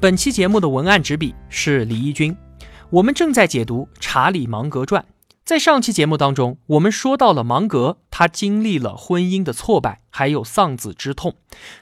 本期节目的文案执笔是李义军。我们正在解读《查理芒格传》。在上期节目当中，我们说到了芒格，他经历了婚姻的挫败，还有丧子之痛，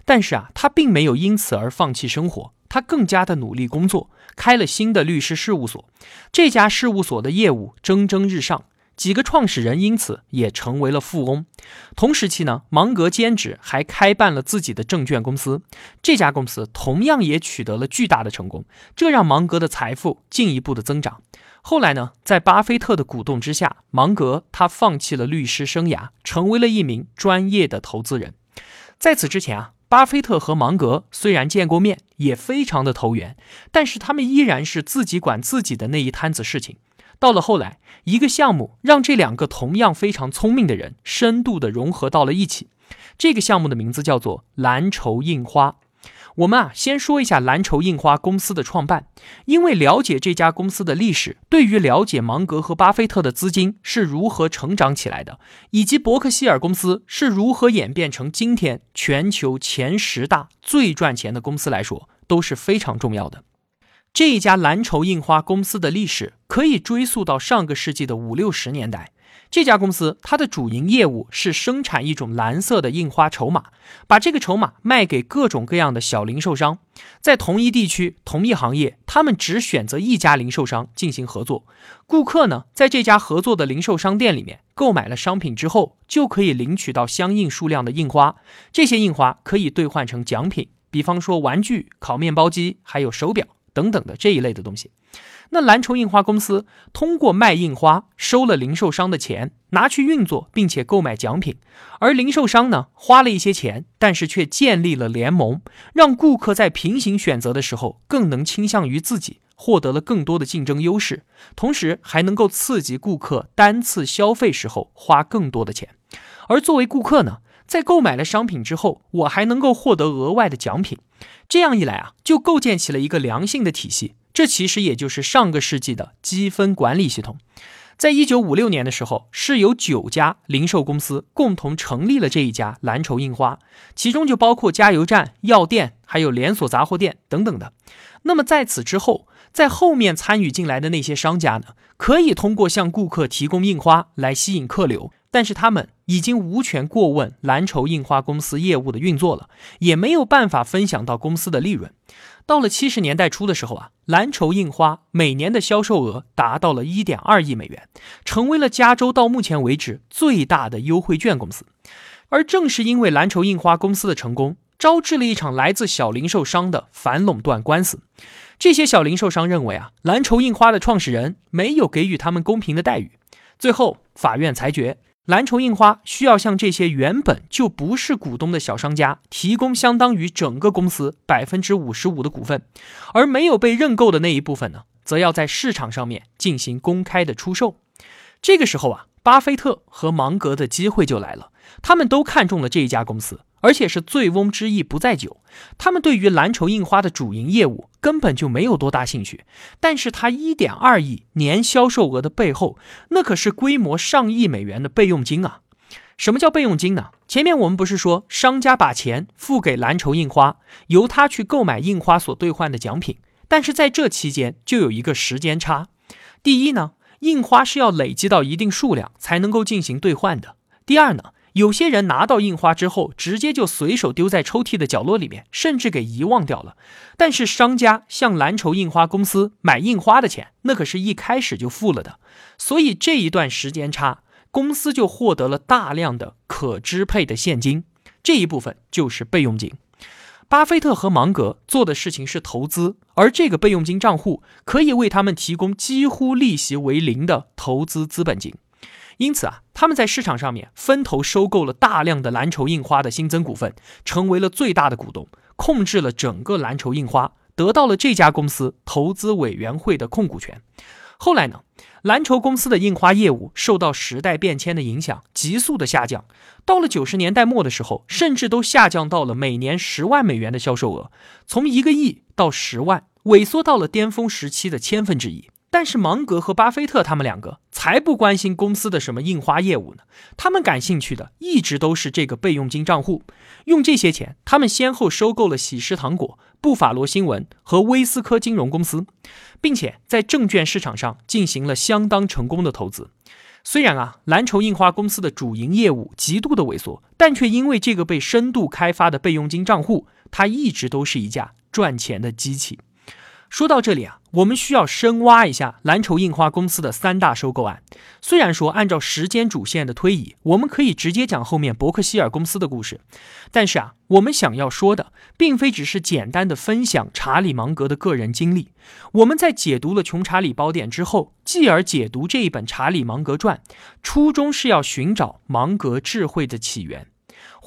但是啊，他并没有因此而放弃生活，他更加的努力工作，开了新的律师事务所。这家事务所的业务蒸蒸日上。几个创始人因此也成为了富翁。同时期呢，芒格兼职还开办了自己的证券公司，这家公司同样也取得了巨大的成功，这让芒格的财富进一步的增长。后来呢，在巴菲特的鼓动之下，芒格他放弃了律师生涯，成为了一名专业的投资人。在此之前啊，巴菲特和芒格虽然见过面，也非常的投缘，但是他们依然是自己管自己的那一摊子事情。到了后来，一个项目让这两个同样非常聪明的人深度的融合到了一起。这个项目的名字叫做蓝筹印花。我们啊，先说一下蓝筹印花公司的创办，因为了解这家公司的历史，对于了解芒格和巴菲特的资金是如何成长起来的，以及伯克希尔公司是如何演变成今天全球前十大最赚钱的公司来说，都是非常重要的。这一家蓝筹印花公司的历史可以追溯到上个世纪的五六十年代。这家公司它的主营业务是生产一种蓝色的印花筹码，把这个筹码卖给各种各样的小零售商。在同一地区、同一行业，他们只选择一家零售商进行合作。顾客呢，在这家合作的零售商店里面购买了商品之后，就可以领取到相应数量的印花。这些印花可以兑换成奖品，比方说玩具、烤面包机，还有手表。等等的这一类的东西，那蓝筹印花公司通过卖印花收了零售商的钱，拿去运作，并且购买奖品，而零售商呢花了一些钱，但是却建立了联盟，让顾客在平行选择的时候更能倾向于自己，获得了更多的竞争优势，同时还能够刺激顾客单次消费时候花更多的钱，而作为顾客呢。在购买了商品之后，我还能够获得额外的奖品，这样一来啊，就构建起了一个良性的体系。这其实也就是上个世纪的积分管理系统。在一九五六年的时候，是由九家零售公司共同成立了这一家蓝筹印花，其中就包括加油站、药店，还有连锁杂货店等等的。那么在此之后，在后面参与进来的那些商家呢，可以通过向顾客提供印花来吸引客流。但是他们已经无权过问蓝筹印花公司业务的运作了，也没有办法分享到公司的利润。到了七十年代初的时候啊，蓝筹印花每年的销售额达到了一点二亿美元，成为了加州到目前为止最大的优惠券公司。而正是因为蓝筹印花公司的成功，招致了一场来自小零售商的反垄断官司。这些小零售商认为啊，蓝筹印花的创始人没有给予他们公平的待遇。最后，法院裁决。蓝筹印花需要向这些原本就不是股东的小商家提供相当于整个公司百分之五十五的股份，而没有被认购的那一部分呢，则要在市场上面进行公开的出售。这个时候啊，巴菲特和芒格的机会就来了，他们都看中了这一家公司。而且是醉翁之意不在酒，他们对于蓝筹印花的主营业务根本就没有多大兴趣。但是，他一点二亿年销售额的背后，那可是规模上亿美元的备用金啊！什么叫备用金呢？前面我们不是说商家把钱付给蓝筹印花，由他去购买印花所兑换的奖品，但是在这期间就有一个时间差。第一呢，印花是要累积到一定数量才能够进行兑换的。第二呢？有些人拿到印花之后，直接就随手丢在抽屉的角落里面，甚至给遗忘掉了。但是商家向蓝筹印花公司买印花的钱，那可是一开始就付了的。所以这一段时间差，公司就获得了大量的可支配的现金，这一部分就是备用金。巴菲特和芒格做的事情是投资，而这个备用金账户可以为他们提供几乎利息为零的投资资本金。因此啊，他们在市场上面分头收购了大量的蓝筹印花的新增股份，成为了最大的股东，控制了整个蓝筹印花，得到了这家公司投资委员会的控股权。后来呢，蓝筹公司的印花业务受到时代变迁的影响，急速的下降。到了九十年代末的时候，甚至都下降到了每年十万美元的销售额，从一个亿到十万，萎缩到了巅峰时期的千分之一。但是芒格和巴菲特他们两个才不关心公司的什么印花业务呢，他们感兴趣的一直都是这个备用金账户。用这些钱，他们先后收购了喜诗糖果、布法罗新闻和威斯科金融公司，并且在证券市场上进行了相当成功的投资。虽然啊，蓝筹印花公司的主营业务极度的萎缩，但却因为这个被深度开发的备用金账户，它一直都是一架赚钱的机器。说到这里啊，我们需要深挖一下蓝筹印花公司的三大收购案。虽然说按照时间主线的推移，我们可以直接讲后面伯克希尔公司的故事，但是啊，我们想要说的，并非只是简单的分享查理芒格的个人经历。我们在解读了《穷查理宝典》之后，继而解读这一本《查理芒格传》，初衷是要寻找芒格智慧的起源。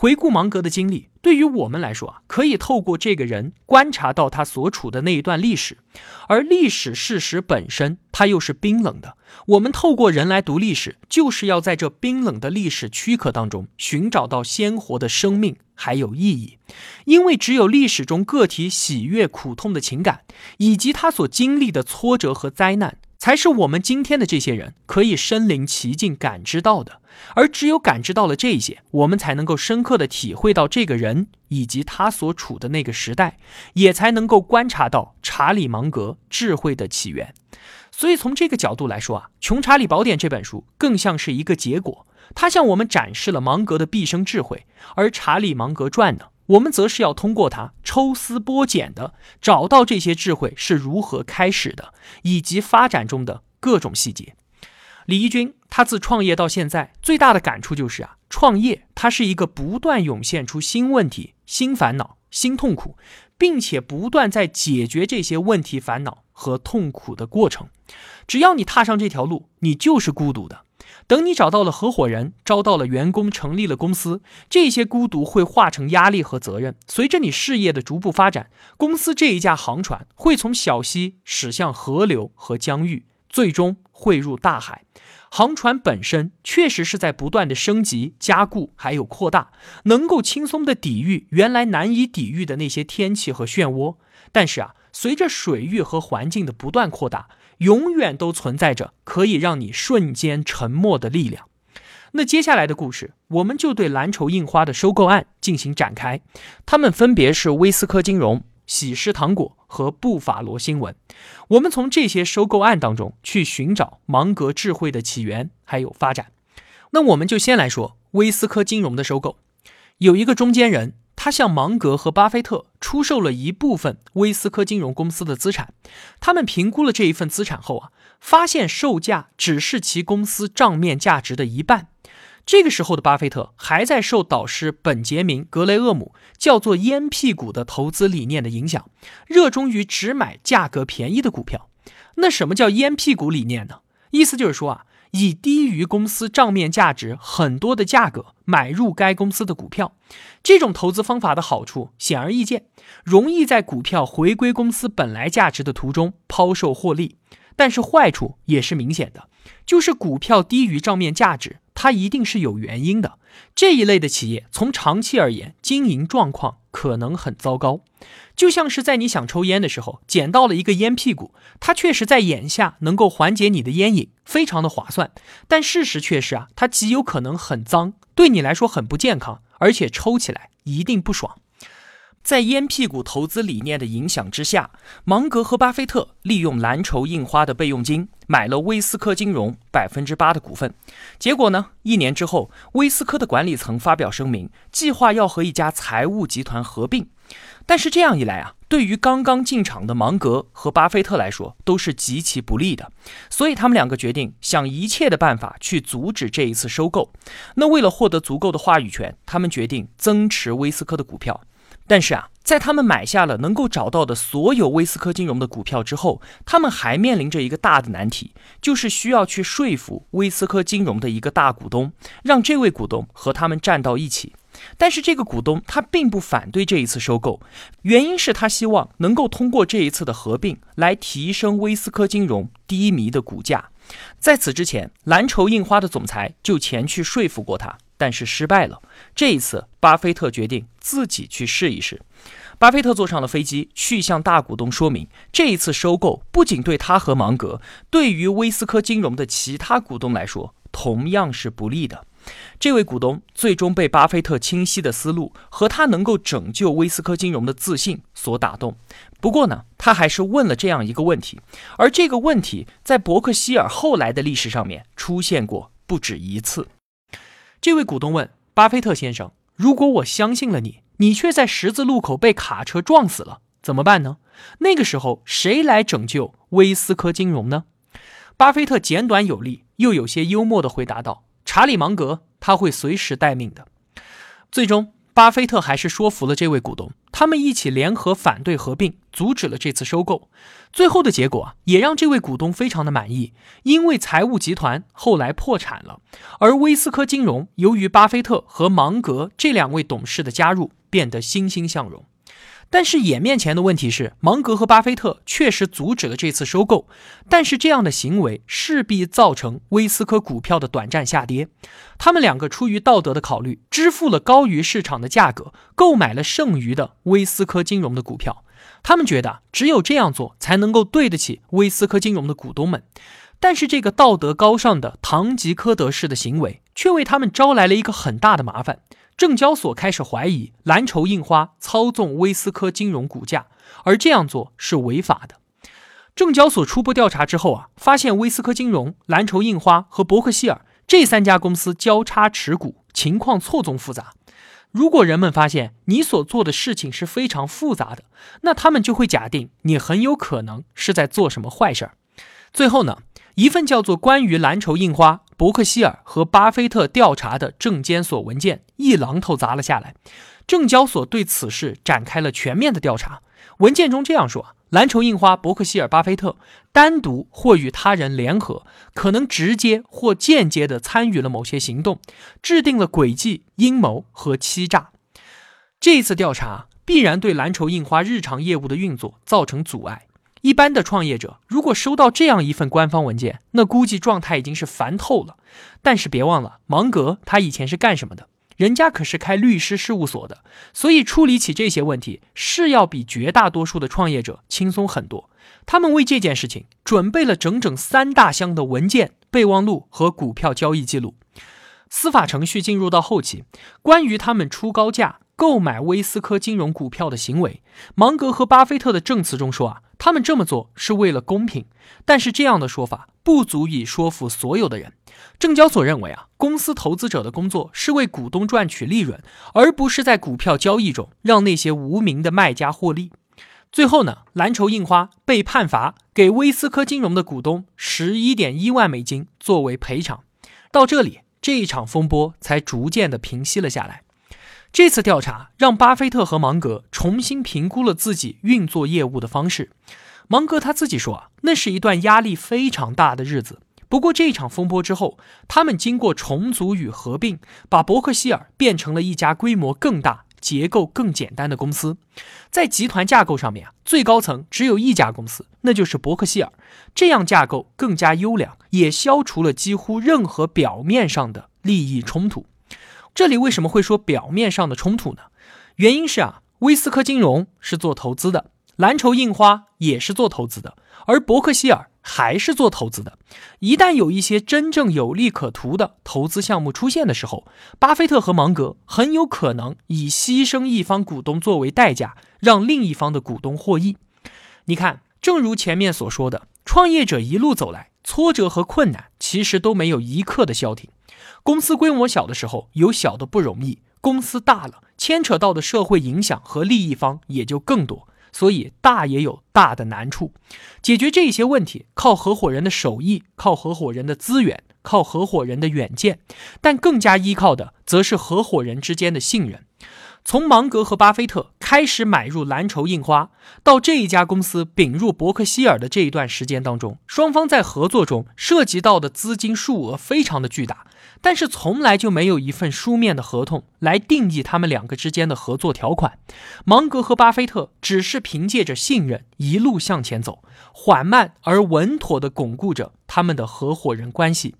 回顾芒格的经历，对于我们来说啊，可以透过这个人观察到他所处的那一段历史，而历史事实本身它又是冰冷的。我们透过人来读历史，就是要在这冰冷的历史躯壳当中寻找到鲜活的生命还有意义，因为只有历史中个体喜悦、苦痛的情感，以及他所经历的挫折和灾难。才是我们今天的这些人可以身临其境感知到的，而只有感知到了这些，我们才能够深刻的体会到这个人以及他所处的那个时代，也才能够观察到查理芒格智慧的起源。所以从这个角度来说啊，《穷查理宝典》这本书更像是一个结果，它向我们展示了芒格的毕生智慧，而《查理芒格传》呢？我们则是要通过它抽丝剥茧的找到这些智慧是如何开始的，以及发展中的各种细节。李一军他自创业到现在最大的感触就是啊，创业它是一个不断涌现出新问题、新烦恼、新痛苦，并且不断在解决这些问题、烦恼和痛苦的过程。只要你踏上这条路，你就是孤独的。等你找到了合伙人，招到了员工，成立了公司，这些孤独会化成压力和责任。随着你事业的逐步发展，公司这一架航船会从小溪驶向河流和疆域，最终汇入大海。航船本身确实是在不断的升级、加固，还有扩大，能够轻松的抵御原来难以抵御的那些天气和漩涡。但是啊，随着水域和环境的不断扩大，永远都存在着可以让你瞬间沉默的力量。那接下来的故事，我们就对蓝筹印花的收购案进行展开。他们分别是威斯科金融、喜诗糖果和布法罗新闻。我们从这些收购案当中去寻找芒格智慧的起源还有发展。那我们就先来说威斯科金融的收购，有一个中间人。他向芒格和巴菲特出售了一部分威斯科金融公司的资产，他们评估了这一份资产后啊，发现售价只是其公司账面价值的一半。这个时候的巴菲特还在受导师本杰明·格雷厄姆叫做“烟屁股”的投资理念的影响，热衷于只买价格便宜的股票。那什么叫“烟屁股”理念呢？意思就是说啊。以低于公司账面价值很多的价格买入该公司的股票，这种投资方法的好处显而易见，容易在股票回归公司本来价值的途中抛售获利。但是坏处也是明显的，就是股票低于账面价值，它一定是有原因的。这一类的企业从长期而言，经营状况可能很糟糕。就像是在你想抽烟的时候，捡到了一个烟屁股，它确实在眼下能够缓解你的烟瘾，非常的划算。但事实却是啊，它极有可能很脏，对你来说很不健康，而且抽起来一定不爽。在烟屁股投资理念的影响之下，芒格和巴菲特利用蓝筹印花的备用金买了威斯科金融百分之八的股份。结果呢，一年之后，威斯科的管理层发表声明，计划要和一家财务集团合并。但是这样一来啊，对于刚刚进场的芒格和巴菲特来说都是极其不利的。所以他们两个决定想一切的办法去阻止这一次收购。那为了获得足够的话语权，他们决定增持威斯科的股票。但是啊，在他们买下了能够找到的所有威斯科金融的股票之后，他们还面临着一个大的难题，就是需要去说服威斯科金融的一个大股东，让这位股东和他们站到一起。但是这个股东他并不反对这一次收购，原因是他希望能够通过这一次的合并来提升威斯科金融低迷的股价。在此之前，蓝筹印花的总裁就前去说服过他，但是失败了。这一次，巴菲特决定自己去试一试。巴菲特坐上了飞机，去向大股东说明，这一次收购不仅对他和芒格，对于威斯科金融的其他股东来说同样是不利的。这位股东最终被巴菲特清晰的思路和他能够拯救威斯科金融的自信所打动。不过呢，他还是问了这样一个问题，而这个问题在伯克希尔后来的历史上面出现过不止一次。这位股东问巴菲特先生：“如果我相信了你？”你却在十字路口被卡车撞死了，怎么办呢？那个时候谁来拯救威斯科金融呢？巴菲特简短有力又有些幽默地回答道：“查理芒格，他会随时待命的。”最终。巴菲特还是说服了这位股东，他们一起联合反对合并，阻止了这次收购。最后的结果，也让这位股东非常的满意，因为财务集团后来破产了，而威斯科金融由于巴菲特和芒格这两位董事的加入，变得欣欣向荣。但是眼面前的问题是，芒格和巴菲特确实阻止了这次收购，但是这样的行为势必造成威斯科股票的短暂下跌。他们两个出于道德的考虑，支付了高于市场的价格，购买了剩余的威斯科金融的股票。他们觉得只有这样做才能够对得起威斯科金融的股东们。但是这个道德高尚的堂吉诃德式的行为，却为他们招来了一个很大的麻烦。证交所开始怀疑蓝筹印花操纵威斯科金融股价，而这样做是违法的。证交所初步调查之后啊，发现威斯科金融、蓝筹印花和伯克希尔这三家公司交叉持股，情况错综复杂。如果人们发现你所做的事情是非常复杂的，那他们就会假定你很有可能是在做什么坏事儿。最后呢？一份叫做《关于蓝筹印花、伯克希尔和巴菲特调查的证监所文件》一榔头砸了下来，证交所对此事展开了全面的调查。文件中这样说：蓝筹印花、伯克希尔、巴菲特单独或与他人联合，可能直接或间接地参与了某些行动，制定了诡计、阴谋和欺诈。这次调查必然对蓝筹印花日常业务的运作造成阻碍。一般的创业者如果收到这样一份官方文件，那估计状态已经是烦透了。但是别忘了，芒格他以前是干什么的？人家可是开律师事务所的，所以处理起这些问题是要比绝大多数的创业者轻松很多。他们为这件事情准备了整整三大箱的文件、备忘录和股票交易记录。司法程序进入到后期，关于他们出高价购买威斯科金融股票的行为，芒格和巴菲特的证词中说啊。他们这么做是为了公平，但是这样的说法不足以说服所有的人。证交所认为啊，公司投资者的工作是为股东赚取利润，而不是在股票交易中让那些无名的卖家获利。最后呢，蓝筹印花被判罚给威斯科金融的股东十一点一万美金作为赔偿。到这里，这一场风波才逐渐的平息了下来。这次调查让巴菲特和芒格重新评估了自己运作业务的方式。芒格他自己说啊，那是一段压力非常大的日子。不过这场风波之后，他们经过重组与合并，把伯克希尔变成了一家规模更大、结构更简单的公司。在集团架构上面啊，最高层只有一家公司，那就是伯克希尔。这样架构更加优良，也消除了几乎任何表面上的利益冲突。这里为什么会说表面上的冲突呢？原因是啊，威斯科金融是做投资的，蓝筹印花也是做投资的，而伯克希尔还是做投资的。一旦有一些真正有利可图的投资项目出现的时候，巴菲特和芒格很有可能以牺牲一方股东作为代价，让另一方的股东获益。你看，正如前面所说的，创业者一路走来，挫折和困难其实都没有一刻的消停。公司规模小的时候有小的不容易，公司大了，牵扯到的社会影响和利益方也就更多，所以大也有大的难处。解决这些问题，靠合伙人的手艺，靠合伙人的资源，靠合伙人的远见，但更加依靠的则是合伙人之间的信任。从芒格和巴菲特开始买入蓝筹印花，到这一家公司并入伯克希尔的这一段时间当中，双方在合作中涉及到的资金数额非常的巨大，但是从来就没有一份书面的合同来定义他们两个之间的合作条款。芒格和巴菲特只是凭借着信任一路向前走，缓慢而稳妥地巩固着他们的合伙人关系。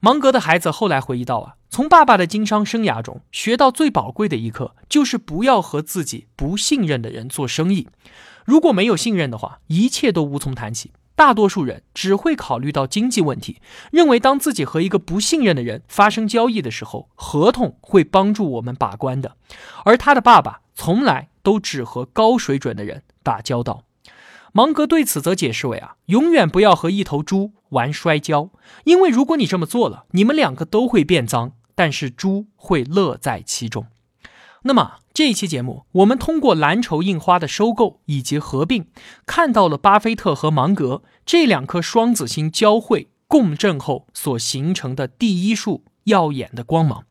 芒格的孩子后来回忆到啊，从爸爸的经商生涯中学到最宝贵的一课，就是不要和自己不信任的人做生意。如果没有信任的话，一切都无从谈起。大多数人只会考虑到经济问题，认为当自己和一个不信任的人发生交易的时候，合同会帮助我们把关的。而他的爸爸从来都只和高水准的人打交道。芒格对此则解释为啊，永远不要和一头猪玩摔跤，因为如果你这么做了，你们两个都会变脏，但是猪会乐在其中。那么这一期节目，我们通过蓝筹印花的收购以及合并，看到了巴菲特和芒格这两颗双子星交汇共振后所形成的第一束耀眼的光芒。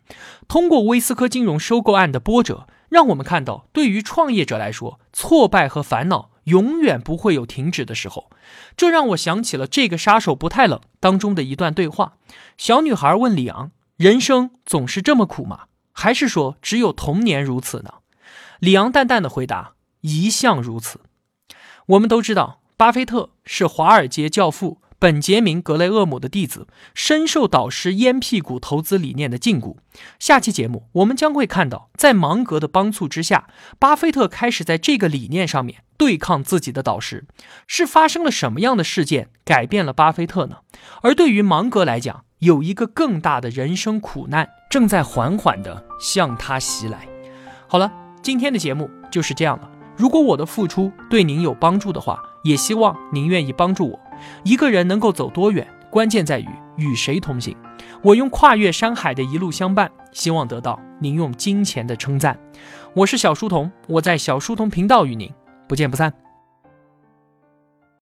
通过威斯科金融收购案的波折，让我们看到，对于创业者来说，挫败和烦恼。永远不会有停止的时候，这让我想起了这个杀手不太冷当中的一段对话。小女孩问李昂：“人生总是这么苦吗？还是说只有童年如此呢？”李昂淡淡的回答：“一向如此。”我们都知道，巴菲特是华尔街教父。本杰明·格雷厄姆的弟子，深受导师烟屁股投资理念的禁锢。下期节目，我们将会看到，在芒格的帮促之下，巴菲特开始在这个理念上面对抗自己的导师。是发生了什么样的事件改变了巴菲特呢？而对于芒格来讲，有一个更大的人生苦难正在缓缓地向他袭来。好了，今天的节目就是这样了。如果我的付出对您有帮助的话，也希望您愿意帮助我。一个人能够走多远，关键在于与谁同行。我用跨越山海的一路相伴，希望得到您用金钱的称赞。我是小书童，我在小书童频道与您不见不散。